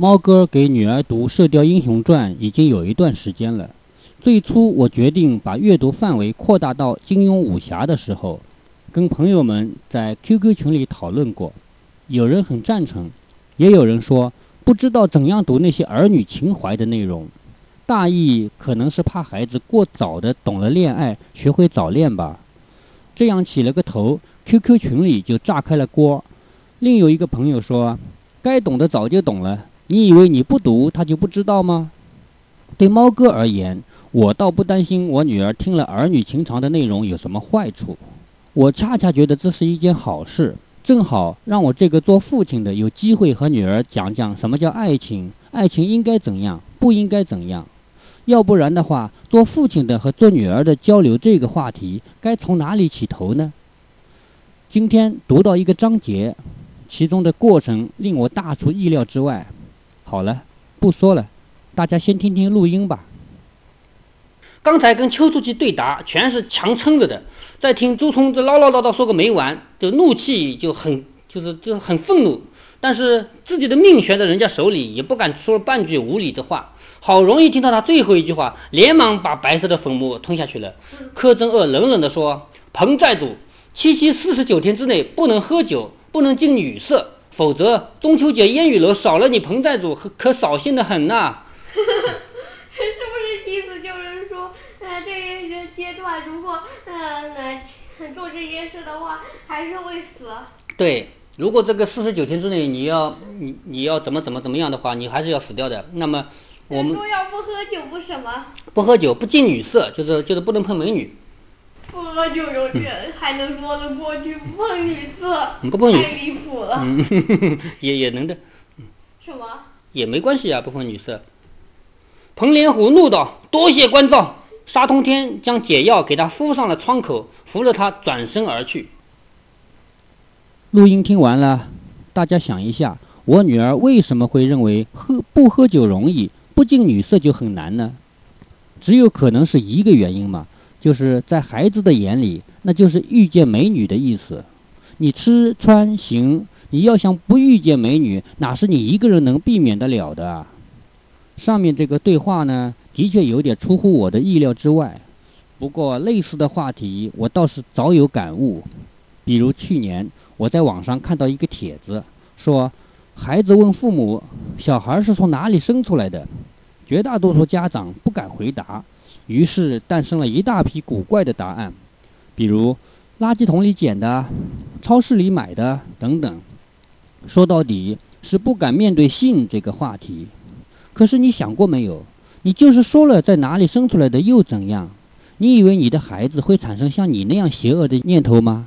猫哥给女儿读《射雕英雄传》已经有一段时间了。最初我决定把阅读范围扩大到金庸武侠的时候，跟朋友们在 QQ 群里讨论过，有人很赞成，也有人说不知道怎样读那些儿女情怀的内容。大意可能是怕孩子过早的懂了恋爱，学会早恋吧。这样起了个头，QQ 群里就炸开了锅。另有一个朋友说，该懂的早就懂了，你以为你不读他就不知道吗？对猫哥而言，我倒不担心我女儿听了儿女情长的内容有什么坏处，我恰恰觉得这是一件好事，正好让我这个做父亲的有机会和女儿讲讲什么叫爱情，爱情应该怎样，不应该怎样。要不然的话，做父亲的和做女儿的交流这个话题，该从哪里起头呢？今天读到一个章节，其中的过程令我大出意料之外。好了，不说了，大家先听听录音吧。刚才跟邱书记对答，全是强撑着的，再听朱冲这唠唠叨叨说个没完，就怒气就很，就是就很愤怒，但是自己的命悬在人家手里，也不敢说半句无理的话。好容易听到他最后一句话，连忙把白色的粉末吞下去了。柯镇恶冷冷地说：“彭寨主，七七四十九天之内不能喝酒，不能近女色，否则中秋节烟雨楼少了你彭寨主可可扫兴的很呐。”是不是意思就是说，呃，这一个阶段如果呃做这件事的话，还是会死？对，如果这个四十九天之内你要你你要怎么怎么怎么样的话，你还是要死掉的。那么。我们说要不喝酒不什么？不喝酒不近女色，就是就是不能碰美女。不喝酒有点还能说得过去，不碰女色不碰太离谱了。嗯，也也能的。什么？也没关系啊，不碰女色。彭连虎怒道：“多谢关照。”沙通天将解药给他敷上了窗口，扶着他转身而去。录音听完了，大家想一下，我女儿为什么会认为喝不喝酒容易？不近女色就很难呢，只有可能是一个原因嘛，就是在孩子的眼里，那就是遇见美女的意思。你吃穿行，你要想不遇见美女，哪是你一个人能避免得了的啊？上面这个对话呢，的确有点出乎我的意料之外。不过类似的话题，我倒是早有感悟。比如去年我在网上看到一个帖子，说孩子问父母，小孩是从哪里生出来的？绝大多数家长不敢回答，于是诞生了一大批古怪的答案，比如垃圾桶里捡的、超市里买的等等。说到底是不敢面对性这个话题。可是你想过没有？你就是说了在哪里生出来的又怎样？你以为你的孩子会产生像你那样邪恶的念头吗？